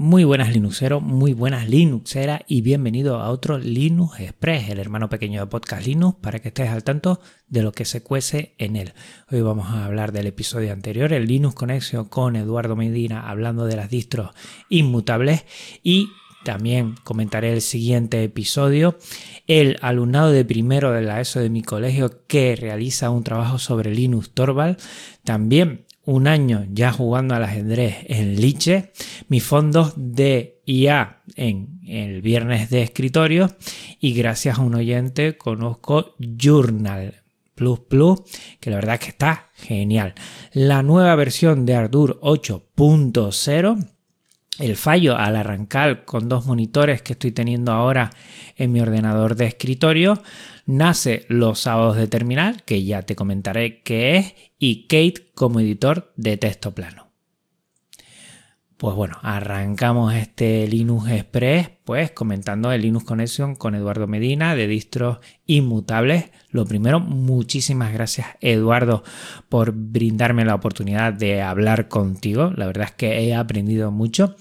Muy buenas Linuxeros, muy buenas Linuxeras y bienvenido a otro Linux Express, el hermano pequeño de Podcast Linux, para que estés al tanto de lo que se cuece en él. Hoy vamos a hablar del episodio anterior, el Linux Connection con Eduardo Medina, hablando de las distros inmutables. Y también comentaré el siguiente episodio, el alumnado de primero de la ESO de mi colegio que realiza un trabajo sobre Linux Torvald, también un año ya jugando al ajedrez en Liche, mis fondos de IA en el viernes de escritorio y gracias a un oyente conozco Journal Plus Plus, que la verdad es que está genial. La nueva versión de Ardour 8.0 el fallo al arrancar con dos monitores que estoy teniendo ahora en mi ordenador de escritorio nace los sábados de terminal, que ya te comentaré qué es, y Kate como editor de texto plano. Pues bueno, arrancamos este Linux Express, pues comentando el Linux Connection con Eduardo Medina de distros inmutables. Lo primero, muchísimas gracias Eduardo por brindarme la oportunidad de hablar contigo. La verdad es que he aprendido mucho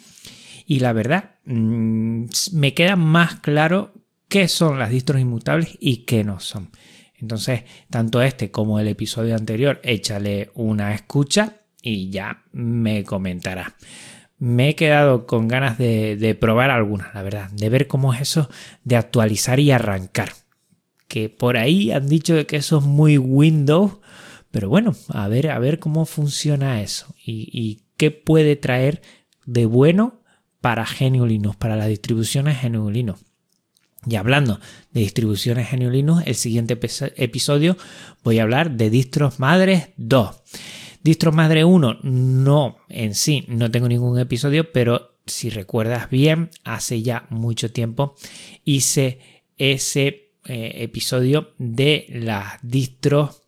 y la verdad mm, me queda más claro qué son las distros inmutables y qué no son. Entonces, tanto este como el episodio anterior, échale una escucha y ya me comentará me he quedado con ganas de, probar algunas, la verdad, de ver cómo es eso de actualizar y arrancar. Que por ahí han dicho que eso es muy Windows, pero bueno, a ver, a ver cómo funciona eso y, qué puede traer de bueno para GNU Linux, para las distribuciones GNU Linux. Y hablando de distribuciones GNU Linux, el siguiente episodio voy a hablar de distros madres 2. Distro Madre 1 no, en sí, no tengo ningún episodio, pero si recuerdas bien, hace ya mucho tiempo hice ese eh, episodio de las distros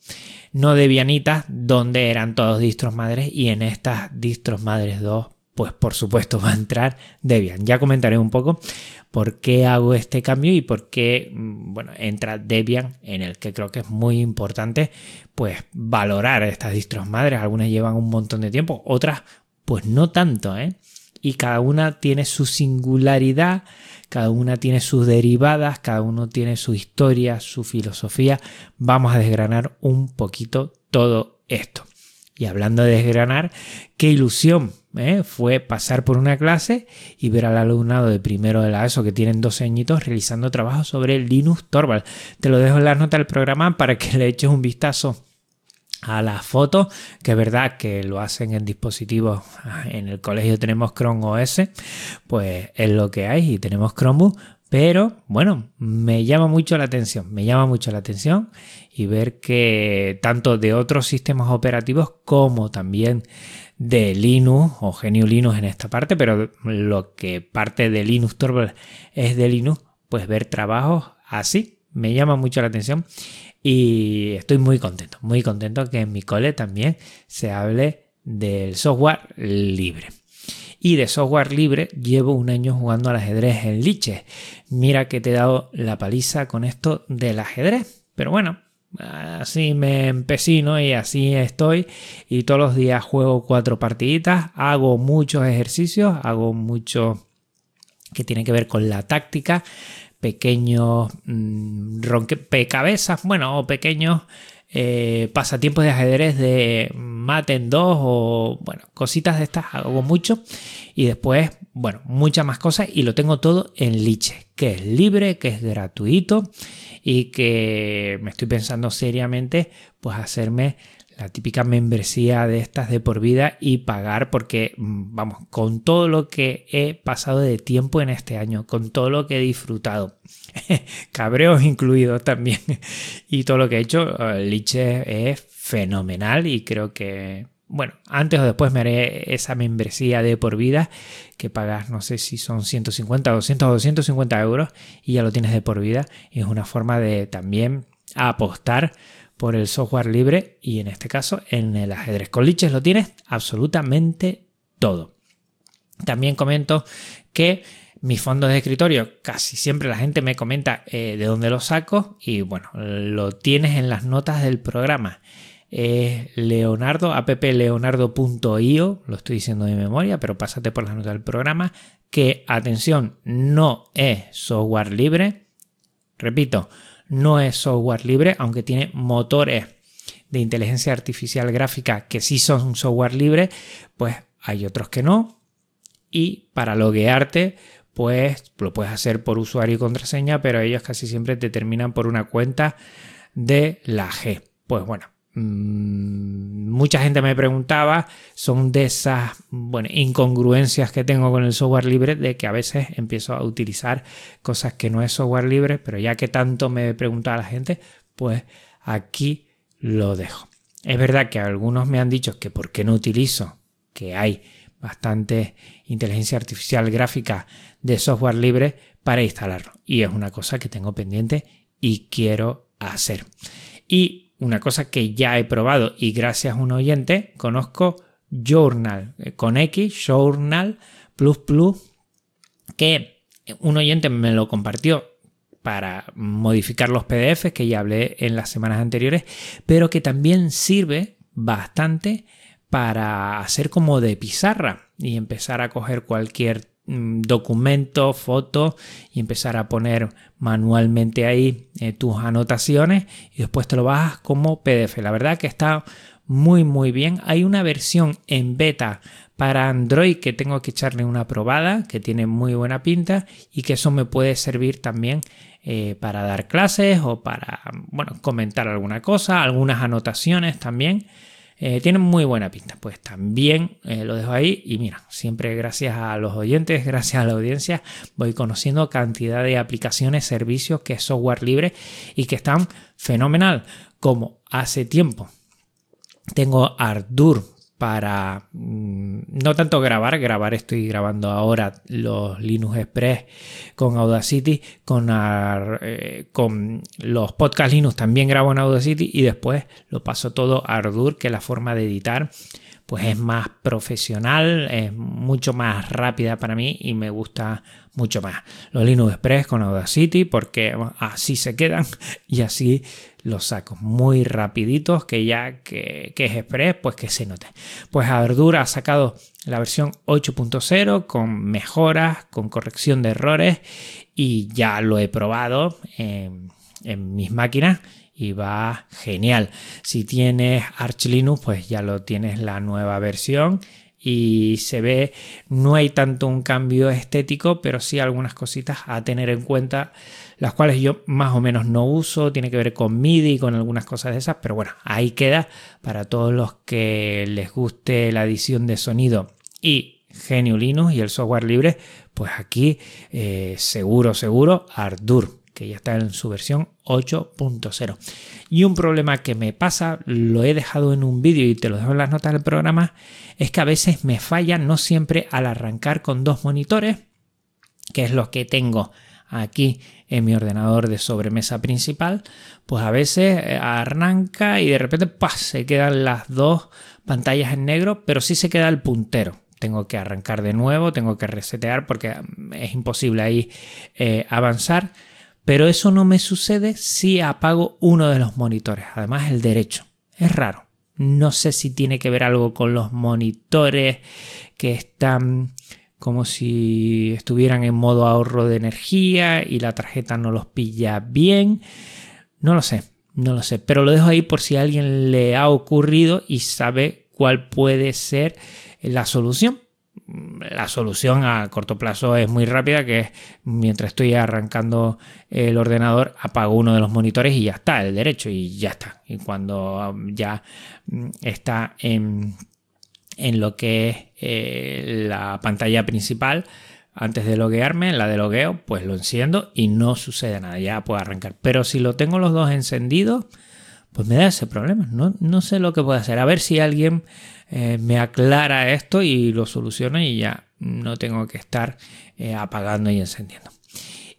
no debianitas, donde eran todos distros madres, y en estas distros madres 2 pues por supuesto va a entrar Debian. Ya comentaré un poco por qué hago este cambio y por qué mm, bueno, entra Debian en el que creo que es muy importante pues valorar estas distros madres. Algunas llevan un montón de tiempo, otras pues no tanto, ¿eh? Y cada una tiene su singularidad, cada una tiene sus derivadas, cada uno tiene su historia, su filosofía. Vamos a desgranar un poquito todo esto. Y hablando de desgranar, qué ilusión ¿eh? fue pasar por una clase y ver al alumnado de primero de la ESO que tienen 12 añitos realizando trabajo sobre Linux Torvald. Te lo dejo en las notas del programa para que le eches un vistazo a las fotos, que es verdad que lo hacen en dispositivos, ah, en el colegio tenemos Chrome OS, pues es lo que hay y tenemos Chromebook, pero bueno, me llama mucho la atención, me llama mucho la atención y ver que tanto de otros sistemas operativos como también de Linux o GNU Linux en esta parte, pero lo que parte de Linux Torvald es de Linux, pues ver trabajos así me llama mucho la atención y estoy muy contento, muy contento que en mi cole también se hable del software libre y de software libre llevo un año jugando al ajedrez en Liche. Mira que te he dado la paliza con esto del ajedrez. Pero bueno, así me empecino y así estoy. Y todos los días juego cuatro partiditas, hago muchos ejercicios, hago mucho que tiene que ver con la táctica, pequeños mmm, cabezas, bueno, o pequeños eh, pasatiempos de ajedrez de mate en dos o bueno, cositas de estas hago mucho. Y después, bueno, muchas más cosas y lo tengo todo en Liche, que es libre, que es gratuito y que me estoy pensando seriamente pues hacerme la típica membresía de estas de por vida y pagar porque, mm, vamos, con todo lo que he pasado de tiempo en este año, con todo lo que he disfrutado, cabreos incluidos también, y todo lo que he hecho, Liche es fenomenal y creo que, bueno, antes o después me haré esa membresía de por vida que pagas, no sé si son 150, 200 o 250 euros y ya lo tienes de por vida. Y es una forma de también apostar por el software libre y en este caso en el ajedrez. Con Liches lo tienes absolutamente todo. También comento que mis fondos de escritorio, casi siempre la gente me comenta eh, de dónde los saco y bueno, lo tienes en las notas del programa. es Leonardo, appleonardo.io, lo estoy diciendo de memoria, pero pásate por las notas del programa, que atención, no es software libre. Repito, no es software libre, aunque tiene motores de inteligencia artificial gráfica que sí son software libre, pues hay otros que no. Y para loguearte, pues lo puedes hacer por usuario y contraseña, pero ellos casi siempre te terminan por una cuenta de la G. Pues bueno, mucha gente me preguntaba, son de esas bueno, incongruencias que tengo con el software libre, de que a veces empiezo a utilizar cosas que no es software libre, pero ya que tanto me preguntaba la gente, pues aquí lo dejo. Es verdad que algunos me han dicho que por qué no utilizo, que hay bastante inteligencia artificial gráfica de software libre para instalarlo. Y es una cosa que tengo pendiente y quiero hacer. Y una cosa que ya he probado y gracias a un oyente conozco Journal eh, con X, Journal Plus Plus, que un oyente me lo compartió para modificar los PDFs que ya hablé en las semanas anteriores, pero que también sirve bastante para hacer como de pizarra y empezar a coger cualquier mm, documento, foto y empezar a poner manualmente ahí eh, tus anotaciones y después te lo bajas como PDF. La verdad que está muy muy bien. Hay una versión en beta para Android que tengo que echarle una probada, que tiene muy buena pinta y que eso me puede servir también eh, para dar clases o para bueno, comentar alguna cosa, algunas anotaciones también. Eh, tienen muy buena pinta, pues también eh, lo dejo ahí y mira, siempre gracias a los oyentes, gracias a la audiencia, voy conociendo cantidad de aplicaciones, servicios que es software libre y que están fenomenal, como hace tiempo. Tengo Ardour para mm, no tanto grabar, grabar estoy grabando ahora los Linux Express con Audacity, con, eh, con los podcast Linux también grabo en Audacity y después lo paso todo a Ardour, que es la forma de editar pues es más profesional, es mucho más rápida para mí y me gusta mucho más. Los Linux Express con Audacity porque así se quedan y así los saco muy rapiditos que ya que, es Express pues que se note. Pues Ardura ha sacado la versión 8.0 con mejoras, con corrección de errores y ya lo he probado en, en mis máquinas y va genial. Si tienes Arch Linux, pues ya lo tienes la nueva versión y se ve, no hay tanto un cambio estético, pero sí algunas cositas a tener en cuenta, las cuales yo más o menos no uso, tiene que ver con MIDI y con algunas cosas de esas, pero bueno, ahí queda para todos los que les guste la edición de sonido y Genio Linux y el software libre, pues aquí eh, seguro, seguro, Ardour que ya está en su versión 8.0. Y un problema que me pasa, lo he dejado en un vídeo y te lo dejo en las notas del programa, es que a veces me falla, no siempre al arrancar con dos monitores, que es lo que tengo aquí en mi ordenador de sobremesa principal, pues a veces eh, arranca y de repente se quedan las dos pantallas en negro, pero sí se queda el puntero. Tengo que arrancar de nuevo, tengo que resetear porque mm, es imposible ahí eh, avanzar. Pero eso no me sucede si apago uno de los monitores, además el derecho. Es raro. No sé si tiene que ver algo con los monitores que están como si estuvieran en modo ahorro de energía y la tarjeta no los pilla bien. No lo sé, no lo sé, pero lo dejo ahí por si a alguien le ha ocurrido y sabe cuál puede ser la solución la solución a corto plazo es muy rápida, que es mientras estoy arrancando el ordenador, apago uno de los monitores y ya está, el derecho y ya está. Y cuando um, ya mm, está en, lo que es eh, la pantalla principal, antes de loguearme, la de logueo, pues lo enciendo y no sucede nada, ya puedo arrancar. Pero si lo tengo los dos encendidos, pues me da ese problema. No, no sé lo que puedo hacer. A ver si alguien eh, me aclara esto y lo soluciona y ya no tengo que estar eh, apagando y encendiendo.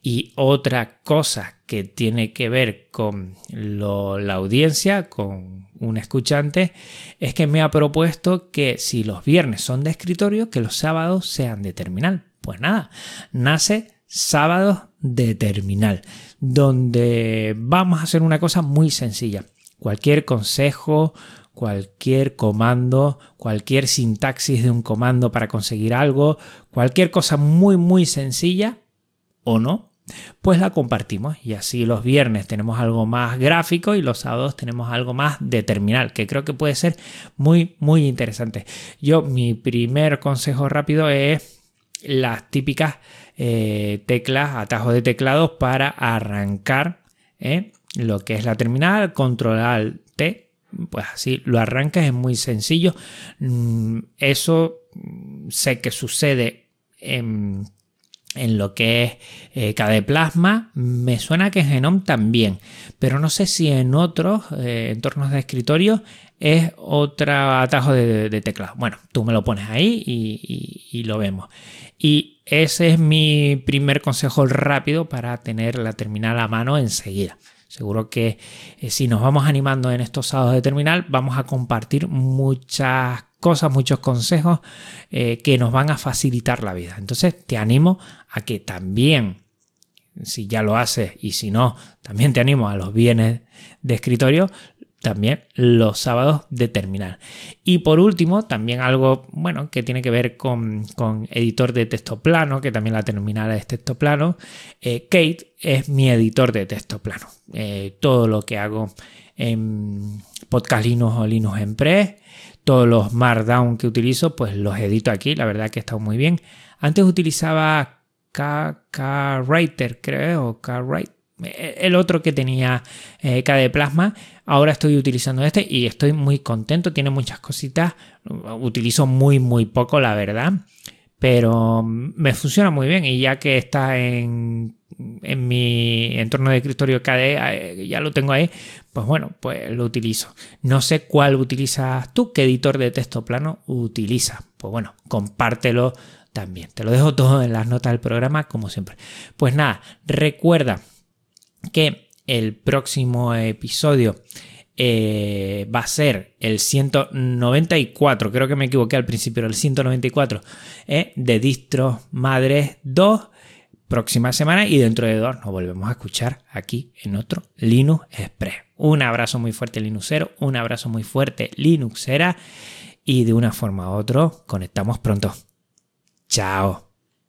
Y otra cosa que tiene que ver con la audiencia, con un escuchante, es que me ha propuesto que si los viernes son de escritorio, que los sábados sean de terminal. Pues nada, nace sábados de terminal, donde vamos a hacer una cosa muy sencilla. Cualquier consejo, cualquier comando, cualquier sintaxis de un comando para conseguir algo, cualquier cosa muy muy sencilla o no, pues la compartimos y así los viernes tenemos algo más gráfico y los sábados tenemos algo más de terminal, que creo que puede ser muy muy interesante. Yo mi primer consejo rápido es las típicas eh, teclas, atajos de teclados para arrancar ¿eh? Lo que es la terminal, controlar T pues así lo arrancas, es muy sencillo. Mm, eso mm, sé que sucede en, lo que es eh, KDE Plasma. Me suena que en Genome también, pero no sé si en otros eh, entornos de escritorio es otro atajo de, teclado. Bueno, tú me lo pones ahí y lo vemos. Y ese es mi primer consejo rápido para tener la terminal a mano enseguida. Seguro que eh, si nos vamos animando en estos sábados de terminal, vamos a compartir muchas cosas, muchos consejos eh, que nos van a facilitar la vida. Entonces te animo a que también, si ya lo haces y si no, también te animo a los bienes de escritorio, también los sábados de terminal. Y por último, también algo bueno que tiene que ver con, editor de texto plano, que también la terminal es texto plano. Eh, Kate es mi editor de texto plano. Eh, todo lo que hago en Podcast Linux o Linux Empress, todos los Markdown que utilizo, pues los edito aquí. La verdad que está muy bien. Antes utilizaba K-Writer, creo, o K-Write el otro que tenía eh, KDE Plasma. Ahora estoy utilizando este y estoy muy contento. Tiene muchas cositas. Utilizo muy, muy poco, la verdad. Pero me funciona muy bien. Y ya que está en, en mi entorno de escritorio KDE, eh, ya lo tengo ahí. Pues bueno, pues lo utilizo. No sé cuál utilizas tú, qué editor de texto plano utilizas. Pues bueno, compártelo también. Te lo dejo todo en las notas del programa, como siempre. Pues nada, recuerda que el próximo episodio eh, va a ser el 194, creo que me equivoqué al principio, el 194 eh, de Distro Madres 2, próxima semana y dentro de dos nos volvemos a escuchar aquí en otro Linux Express. Un abrazo muy fuerte Linuxero, un abrazo muy fuerte Linuxera y de una forma u otra conectamos pronto. Chao.